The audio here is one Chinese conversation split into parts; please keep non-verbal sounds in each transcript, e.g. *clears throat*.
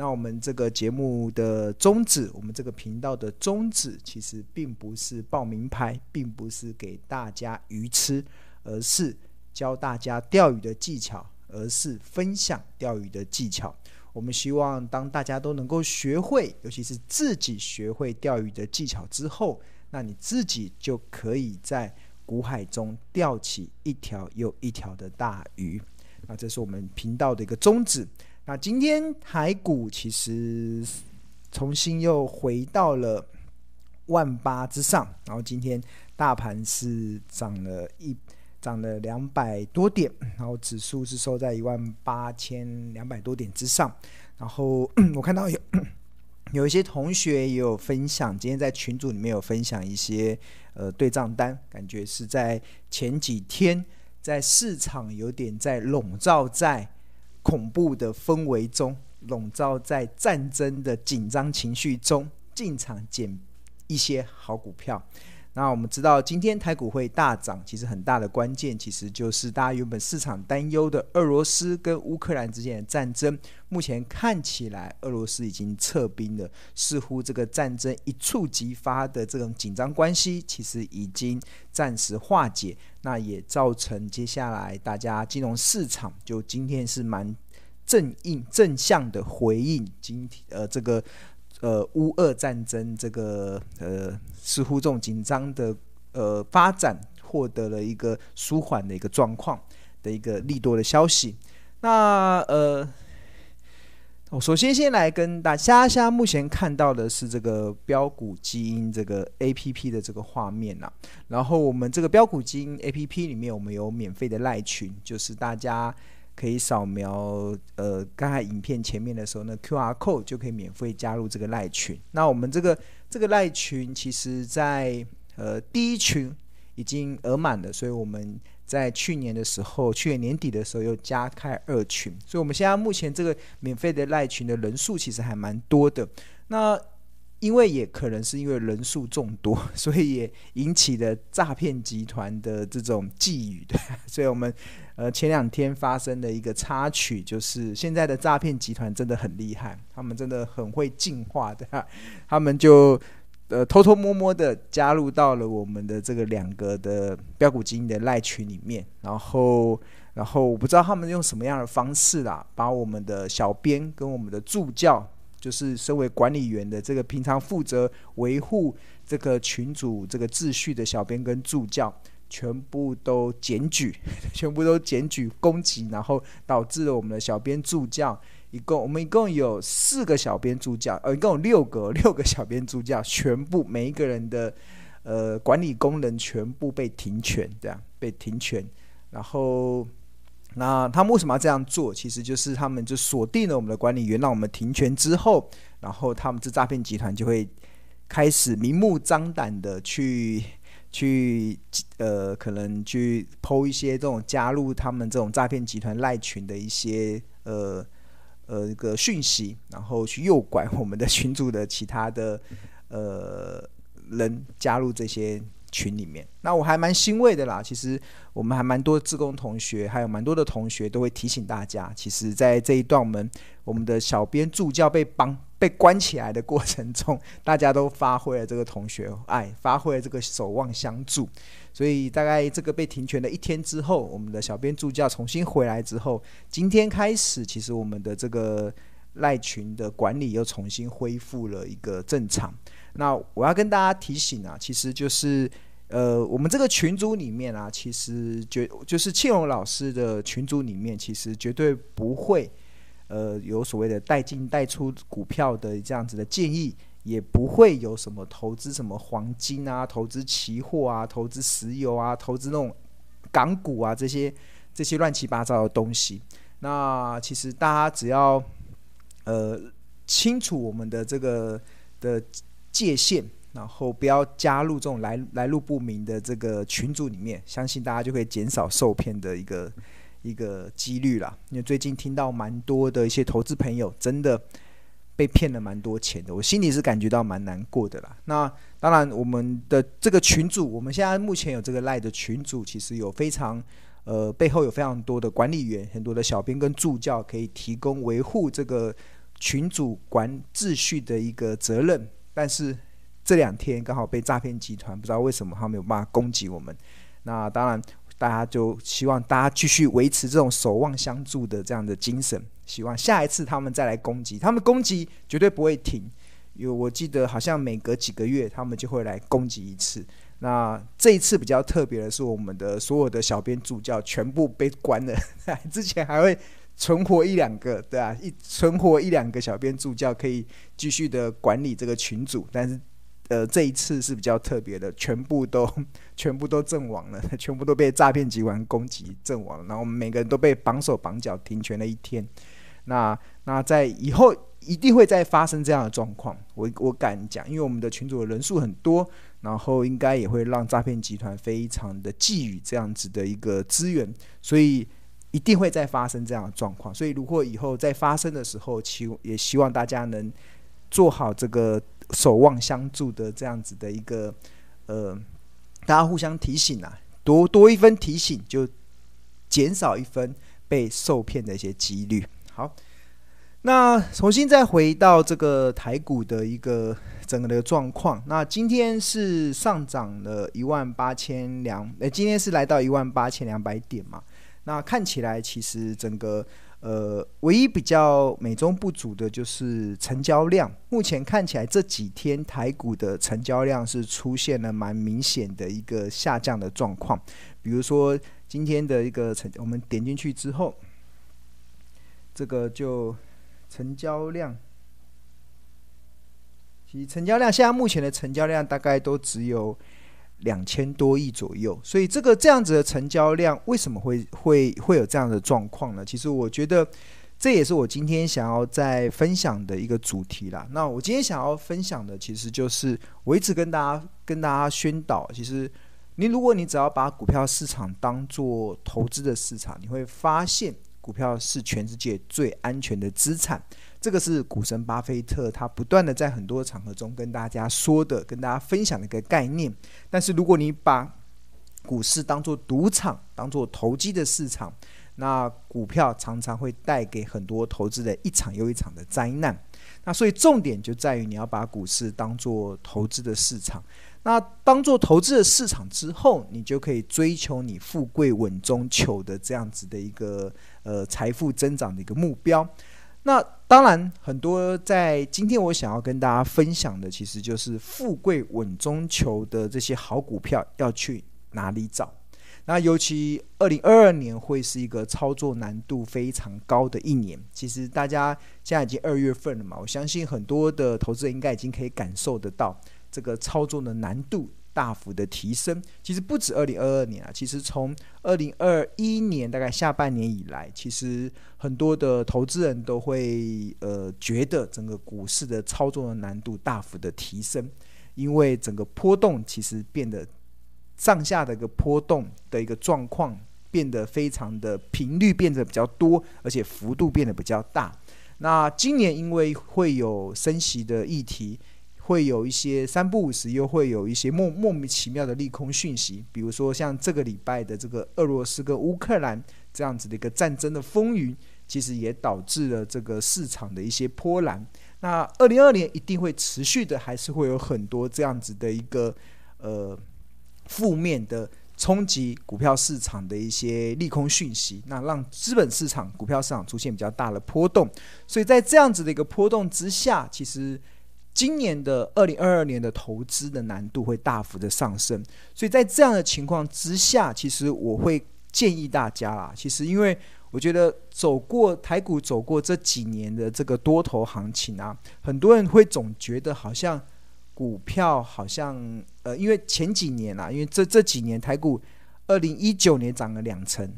那我们这个节目的宗旨，我们这个频道的宗旨，其实并不是报名牌，并不是给大家鱼吃，而是教大家钓鱼的技巧，而是分享钓鱼的技巧。我们希望当大家都能够学会，尤其是自己学会钓鱼的技巧之后，那你自己就可以在股海中钓起一条又一条的大鱼。那这是我们频道的一个宗旨。那今天台股其实重新又回到了万八之上，然后今天大盘是涨了一涨了两百多点，然后指数是收在一万八千两百多点之上。然后 *clears throat* 我看到有 *clears throat* 有一些同学也有分享，今天在群组里面有分享一些呃对账单，感觉是在前几天在市场有点在笼罩在。恐怖的氛围中，笼罩在战争的紧张情绪中，进场捡一些好股票。那我们知道，今天台股会大涨，其实很大的关键，其实就是大家原本市场担忧的俄罗斯跟乌克兰之间的战争。目前看起来，俄罗斯已经撤兵了，似乎这个战争一触即发的这种紧张关系，其实已经暂时化解。那也造成接下来大家金融市场就今天是蛮正应正向的回应，今天呃这个呃乌俄战争这个呃似乎这种紧张的呃发展获得了一个舒缓的一个状况的一个利多的消息。那呃。我首先先来跟大家，现在目前看到的是这个标股基因这个 A P P 的这个画面呐。然后我们这个标股基因 A P P 里面，我们有免费的赖群，就是大家可以扫描呃刚才影片前面的时候呢 Q R code 就可以免费加入这个赖群。那我们这个这个赖群，其实在呃第一群已经额满了，所以我们。在去年的时候，去年年底的时候又加开二群，所以我们现在目前这个免费的赖群的人数其实还蛮多的。那因为也可能是因为人数众多，*laughs* 所以也引起了诈骗集团的这种觊觎的。*laughs* 所以我们呃前两天发生的一个插曲，就是现在的诈骗集团真的很厉害，他们真的很会进化的，*laughs* 他们就。呃，偷偷摸摸的加入到了我们的这个两个的标股基因的赖群里面，然后，然后我不知道他们用什么样的方式啦，把我们的小编跟我们的助教，就是身为管理员的这个平常负责维护这个群组这个秩序的小编跟助教，全部都检举，*laughs* 全部都检举攻击，然后导致了我们的小编助教。一共我们一共有四个小编助教，呃，一共有六个六个小编助教，全部每一个人的呃管理功能全部被停权，这样被停权。然后，那他们为什么要这样做？其实就是他们就锁定了我们的管理员，让我们停权之后，然后他们这诈骗集团就会开始明目张胆的去 *laughs* 去呃，可能去 PO 一些这种加入他们这种诈骗集团赖群的一些呃。呃，一个讯息，然后去诱拐我们的群主的其他的呃人加入这些群里面。那我还蛮欣慰的啦，其实我们还蛮多自工同学，还有蛮多的同学都会提醒大家，其实，在这一段我们我们的小编助教被绑被关起来的过程中，大家都发挥了这个同学爱，发挥了这个守望相助。所以大概这个被停权的一天之后，我们的小编助教重新回来之后，今天开始，其实我们的这个赖群的管理又重新恢复了一个正常。那我要跟大家提醒啊，其实就是呃，我们这个群组里面啊，其实绝就是庆荣老师的群组里面，其实绝对不会呃有所谓的带进带出股票的这样子的建议。也不会有什么投资什么黄金啊，投资期货啊，投资石油啊，投资那种港股啊，这些这些乱七八糟的东西。那其实大家只要呃清楚我们的这个的界限，然后不要加入这种来来路不明的这个群组里面，相信大家就可以减少受骗的一个一个几率啦。因为最近听到蛮多的一些投资朋友真的。被骗了蛮多钱的，我心里是感觉到蛮难过的啦。那当然，我们的这个群组，我们现在目前有这个赖的群组，其实有非常呃背后有非常多的管理员，很多的小编跟助教可以提供维护这个群组管秩序的一个责任，但是这两天刚好被诈骗集团不知道为什么他没有办法攻击我们。那当然，大家就希望大家继续维持这种守望相助的这样的精神，希望下一次他们再来攻击，他们攻击绝对不会停，因为我记得好像每隔几个月他们就会来攻击一次。那这一次比较特别的是，我们的所有的小编助教全部被关了，之前还会。存活一两个，对啊，一存活一两个小编助教可以继续的管理这个群组，但是，呃，这一次是比较特别的，全部都 *laughs* 全部都阵亡了，*laughs* 全部都被诈骗集团攻击阵亡了，然后我们每个人都被绑手绑脚停权了一天。那那在以后一定会再发生这样的状况，我我敢讲，因为我们的群组的人数很多，然后应该也会让诈骗集团非常的觊觎这样子的一个资源，所以。一定会再发生这样的状况，所以如果以后再发生的时候，希也希望大家能做好这个守望相助的这样子的一个呃，大家互相提醒啊，多多一分提醒，就减少一分被受骗的一些几率。好，那重新再回到这个台股的一个整个的状况，那今天是上涨了一万八千两，呃，今天是来到一万八千两百点嘛。那看起来，其实整个呃，唯一比较美中不足的就是成交量。目前看起来这几天台股的成交量是出现了蛮明显的一个下降的状况。比如说今天的一个成，我们点进去之后，这个就成交量，其成交量现在目前的成交量大概都只有。两千多亿左右，所以这个这样子的成交量为什么会会会有这样的状况呢？其实我觉得这也是我今天想要再分享的一个主题啦。那我今天想要分享的，其实就是我一直跟大家跟大家宣导，其实你如果你只要把股票市场当做投资的市场，你会发现股票是全世界最安全的资产。这个是股神巴菲特他不断的在很多场合中跟大家说的、跟大家分享的一个概念。但是如果你把股市当做赌场、当做投机的市场，那股票常常会带给很多投资人一场又一场的灾难。那所以重点就在于你要把股市当做投资的市场。那当做投资的市场之后，你就可以追求你富贵稳中求的这样子的一个呃财富增长的一个目标。那当然，很多在今天我想要跟大家分享的，其实就是富贵稳中求的这些好股票要去哪里找。那尤其二零二二年会是一个操作难度非常高的一年。其实大家现在已经二月份了嘛，我相信很多的投资人应该已经可以感受得到这个操作的难度。大幅的提升，其实不止二零二二年啊，其实从二零二一年大概下半年以来，其实很多的投资人都会呃觉得整个股市的操作的难度大幅的提升，因为整个波动其实变得上下的一个波动的一个状况变得非常的频率变得比较多，而且幅度变得比较大。那今年因为会有升息的议题。会有一些三不五时，又会有一些莫莫名其妙的利空讯息，比如说像这个礼拜的这个俄罗斯跟乌克兰这样子的一个战争的风云，其实也导致了这个市场的一些波澜。那二零二二年一定会持续的，还是会有很多这样子的一个呃负面的冲击股票市场的一些利空讯息，那让资本市场、股票市场出现比较大的波动。所以在这样子的一个波动之下，其实。今年的二零二二年的投资的难度会大幅的上升，所以在这样的情况之下，其实我会建议大家啦。其实因为我觉得走过台股走过这几年的这个多头行情啊，很多人会总觉得好像股票好像呃，因为前几年啊，因为这这几年台股二零一九年涨了两成。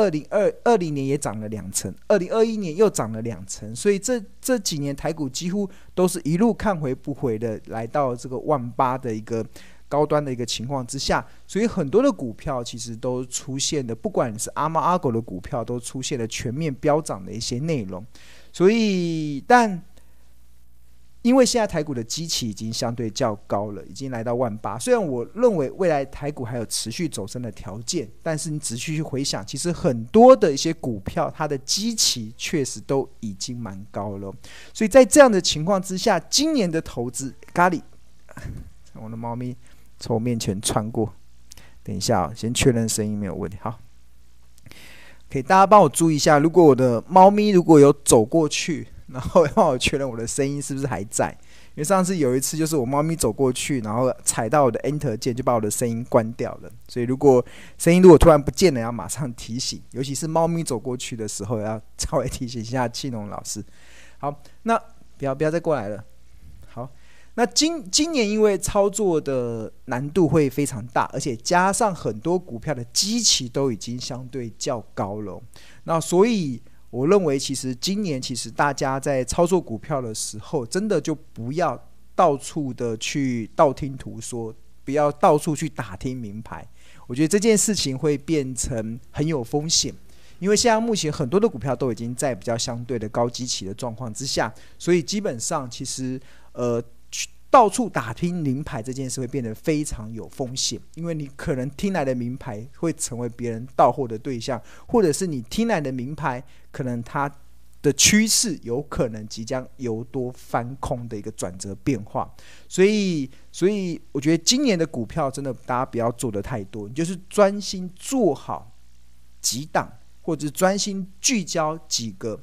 二零二二零年也涨了两成，二零二一年又涨了两成，所以这这几年台股几乎都是一路看回不回的，来到这个万八的一个高端的一个情况之下，所以很多的股票其实都出现的，不管是阿猫阿狗的股票，都出现了全面飙涨的一些内容。所以，但因为现在台股的基期已经相对较高了，已经来到万八。虽然我认为未来台股还有持续走升的条件，但是你仔细去回想，其实很多的一些股票，它的基期确实都已经蛮高了。所以在这样的情况之下，今年的投资咖喱，我的猫咪从我面前穿过，等一下啊，先确认声音没有问题。好，可以大家帮我注意一下，如果我的猫咪如果有走过去。然后 *laughs* 要帮我确认我的声音是不是还在，因为上次有一次就是我猫咪走过去，然后踩到我的 Enter 键，就把我的声音关掉了。所以如果声音如果突然不见了，要马上提醒，尤其是猫咪走过去的时候，要 *laughs* 稍微提醒一下庆龙老师。好，那不要不要再过来了。好，那今今年因为操作的难度会非常大，而且加上很多股票的基期都已经相对较高了，那所以。我认为，其实今年其实大家在操作股票的时候，真的就不要到处的去道听途说，不要到处去打听名牌。我觉得这件事情会变成很有风险，因为现在目前很多的股票都已经在比较相对的高基期的状况之下，所以基本上其实呃。到处打听名牌这件事会变得非常有风险，因为你可能听来的名牌会成为别人盗货的对象，或者是你听来的名牌，可能它的趋势有可能即将由多翻空的一个转折变化。所以，所以我觉得今年的股票真的大家不要做得太多，你就是专心做好几档，或者专心聚焦几个，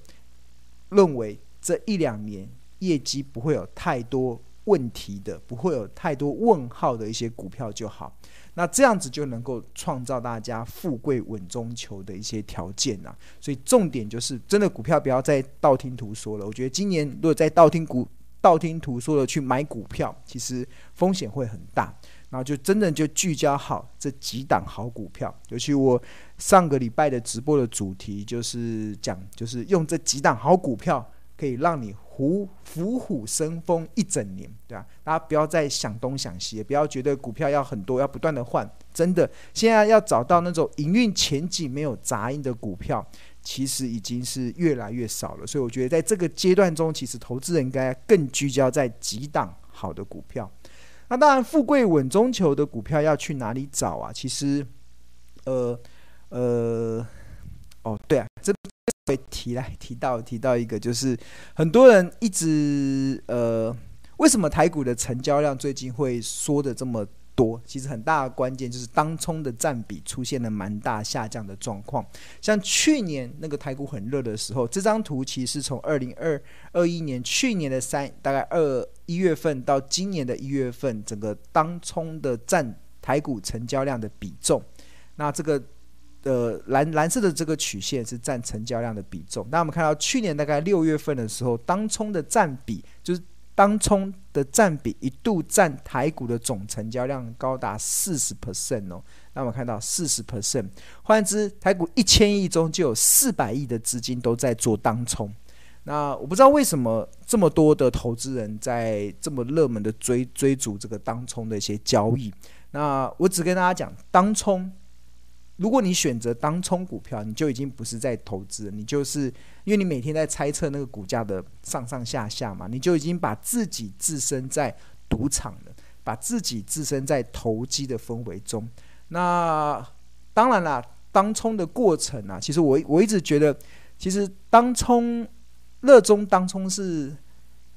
认为这一两年业绩不会有太多。问题的不会有太多问号的一些股票就好，那这样子就能够创造大家富贵稳中求的一些条件呐。所以重点就是，真的股票不要再道听途说了。我觉得今年如果再道听股道听途说的去买股票，其实风险会很大。然后就真的就聚焦好这几档好股票，尤其我上个礼拜的直播的主题就是讲，就是用这几档好股票可以让你。虎虎虎生风一整年，对吧？大家不要再想东想西，也不要觉得股票要很多，要不断的换。真的，现在要找到那种营运前景没有杂音的股票，其实已经是越来越少了。所以我觉得，在这个阶段中，其实投资人应该更聚焦在几档好的股票。那当然，富贵稳中求的股票要去哪里找啊？其实，呃呃，哦，对啊，这。会提来提到提到一个，就是很多人一直呃，为什么台股的成交量最近会缩的这么多？其实很大的关键就是当冲的占比出现了蛮大下降的状况。像去年那个台股很热的时候，这张图其实从二零二二一年去年的三大概二一月份到今年的一月份，整个当冲的占台股成交量的比重，那这个。呃，蓝蓝色的这个曲线是占成交量的比重。那我们看到去年大概六月份的时候，当冲的占比就是当冲的占比一度占台股的总成交量高达四十 percent 哦。那我们看到四十 percent，换言之，台股一千亿中就有四百亿的资金都在做当冲。那我不知道为什么这么多的投资人在这么热门的追追逐这个当冲的一些交易。那我只跟大家讲，当冲。如果你选择当冲股票，你就已经不是在投资，你就是因为你每天在猜测那个股价的上上下下嘛，你就已经把自己置身在赌场了，把自己置身在投机的氛围中。那当然啦，当冲的过程啊，其实我我一直觉得，其实当冲热衷当冲是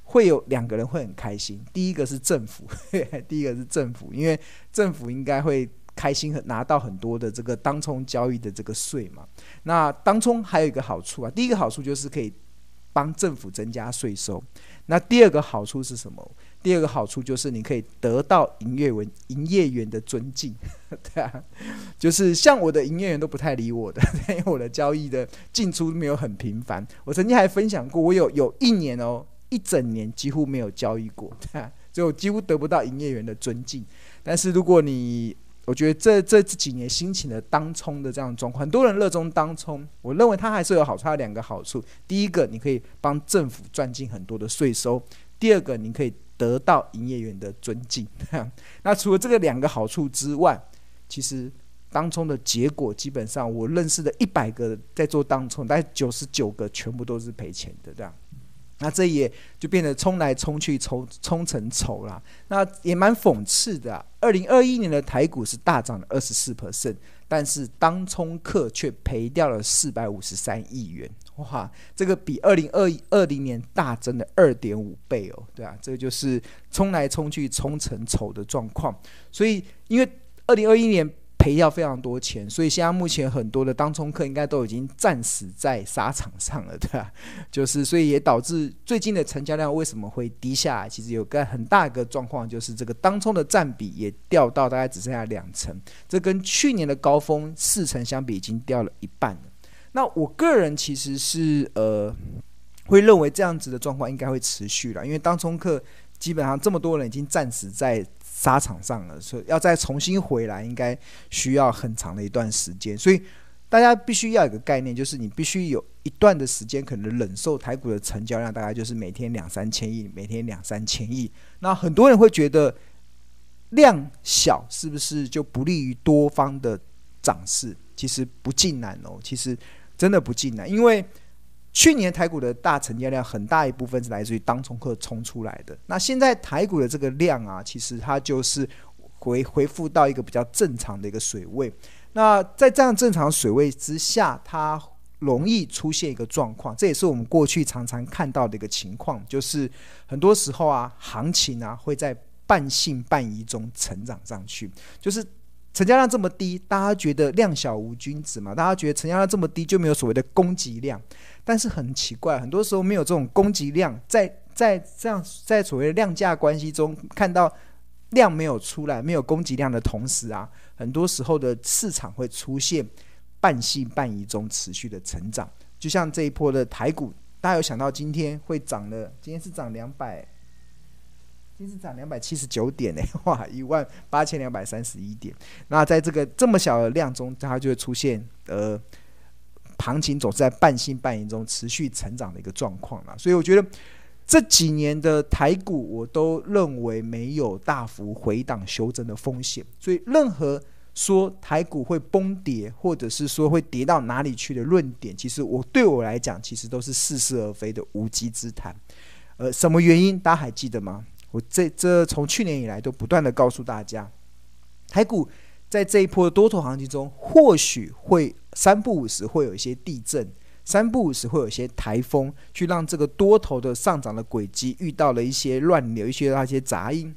会有两个人会很开心，第一个是政府，*laughs* 第一个是政府，因为政府应该会。开心拿到很多的这个当冲交易的这个税嘛，那当冲还有一个好处啊，第一个好处就是可以帮政府增加税收，那第二个好处是什么？第二个好处就是你可以得到营业员营业员的尊敬，*laughs* 对啊，就是像我的营业员都不太理我的，*laughs* 因为我的交易的进出没有很频繁。我曾经还分享过，我有有一年哦，一整年几乎没有交易过，对啊，所以我几乎得不到营业员的尊敬。但是如果你我觉得这这几年兴起的当冲的这样状况，很多人热衷当冲。我认为它还是有好处，它有两个好处：第一个，你可以帮政府赚进很多的税收；第二个，你可以得到营业员的尊敬。*laughs* 那除了这个两个好处之外，其实当冲的结果，基本上我认识的一百个在做当冲，大概九十九个全部都是赔钱的，这样。那这也就变得冲来冲去，冲冲成仇了。那也蛮讽刺的啊。二零二一年的台股是大涨了二十四 percent，但是当冲客却赔掉了四百五十三亿元。哇，这个比二零二二零年大增了二点五倍哦。对啊，这个就是冲来冲去，冲成仇的状况。所以，因为二零二一年。赔掉非常多钱，所以现在目前很多的当冲客应该都已经战死在沙场上了，对吧？就是所以也导致最近的成交量为什么会低下来？其实有个很大一个状况，就是这个当冲的占比也掉到大概只剩下两成，这跟去年的高峰四成相比，已经掉了一半了。那我个人其实是呃会认为这样子的状况应该会持续了，因为当冲客基本上这么多人已经战死在。沙场上了，所以要再重新回来，应该需要很长的一段时间。所以大家必须要有个概念，就是你必须有一段的时间，可能忍受台股的成交量大概就是每天两三千亿，每天两三千亿。那很多人会觉得量小是不是就不利于多方的涨势？其实不尽然哦，其实真的不尽然，因为。去年台股的大成交量很大一部分是来自于当冲客冲出来的。那现在台股的这个量啊，其实它就是回回复到一个比较正常的一个水位。那在这样正常水位之下，它容易出现一个状况，这也是我们过去常常看到的一个情况，就是很多时候啊，行情啊会在半信半疑中成长上去，就是。成交量这么低，大家觉得量小无君子嘛？大家觉得成交量这么低就没有所谓的供给量，但是很奇怪，很多时候没有这种供给量，在在这样在所谓的量价关系中看到量没有出来，没有供给量的同时啊，很多时候的市场会出现半信半疑中持续的成长，就像这一波的台股，大家有想到今天会涨了？今天是涨两百。今日涨两百七十九点呢，*laughs* 哇，一万八千两百三十一点。那在这个这么小的量中，它就会出现呃，行情总是在半信半疑中持续成长的一个状况了。所以我觉得这几年的台股，我都认为没有大幅回档修正的风险。所以任何说台股会崩跌，或者是说会跌到哪里去的论点，其实我对我来讲，其实都是似是而非的无稽之谈。呃，什么原因？大家还记得吗？我这这从去年以来都不断的告诉大家，台股在这一波的多头行情中，或许会三不五时会有一些地震，三不五时会有一些台风，去让这个多头的上涨的轨迹遇到了一些乱流，一些那些杂音，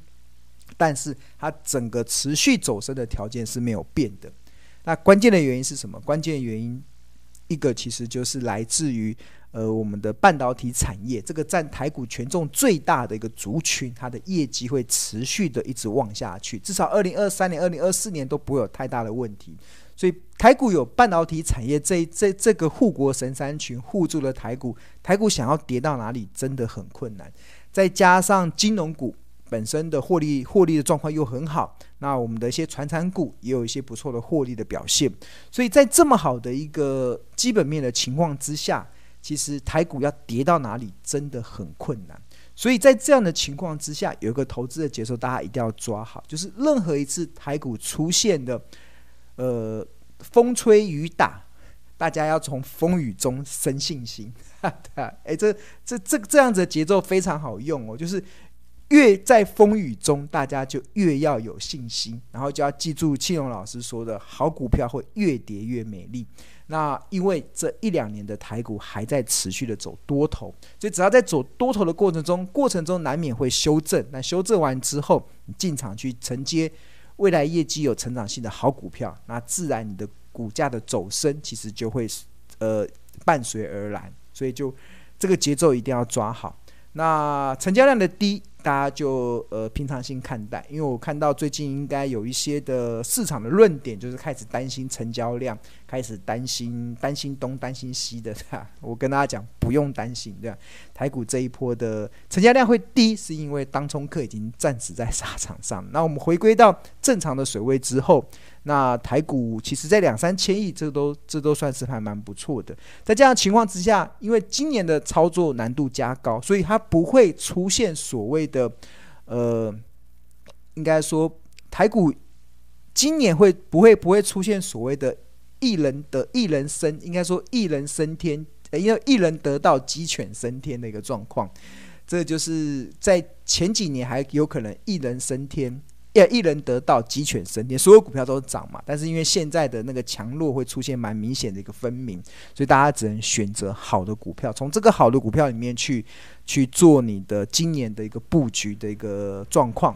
但是它整个持续走升的条件是没有变的。那关键的原因是什么？关键的原因一个其实就是来自于。呃，我们的半导体产业，这个占台股权重最大的一个族群，它的业绩会持续的一直旺下去，至少二零二三年、二零二四年都不会有太大的问题。所以台股有半导体产业这这这个护国神山群护住了台股，台股想要跌到哪里真的很困难。再加上金融股本身的获利获利的状况又很好，那我们的一些传产股也有一些不错的获利的表现。所以在这么好的一个基本面的情况之下。其实台股要跌到哪里真的很困难，所以在这样的情况之下，有一个投资的节奏，大家一定要抓好，就是任何一次台股出现的呃风吹雨打，大家要从风雨中生信心。哈哈，哎，这这这这样子的节奏非常好用哦，就是越在风雨中，大家就越要有信心，然后就要记住庆荣老师说的好股票会越跌越美丽。那因为这一两年的台股还在持续的走多头，所以只要在走多头的过程中，过程中难免会修正。那修正完之后，你进场去承接未来业绩有成长性的好股票，那自然你的股价的走升其实就会呃伴随而来。所以就这个节奏一定要抓好。那成交量的低。大家就呃平常心看待，因为我看到最近应该有一些的市场的论点，就是开始担心成交量，开始担心担心东担心西的，对吧？我跟大家讲，不用担心，对吧？台股这一波的成交量会低，是因为当冲客已经战死在沙场上。那我们回归到正常的水位之后。那台股其实，在两三千亿，这 *laughs* 都这都算是还蛮不错的。在这样情况之下，因为今年的操作难度加高，所以它不会出现所谓的，呃，应该说台股今年会不会不会出现所谓的一人得一人升，应该说一人升天，因为一人得道鸡犬升天的一个状况。这就是在前几年还有可能一人升天。要一人得道，鸡犬升天，所有股票都涨嘛。但是因为现在的那个强弱会出现蛮明显的一个分明，所以大家只能选择好的股票，从这个好的股票里面去去做你的今年的一个布局的一个状况。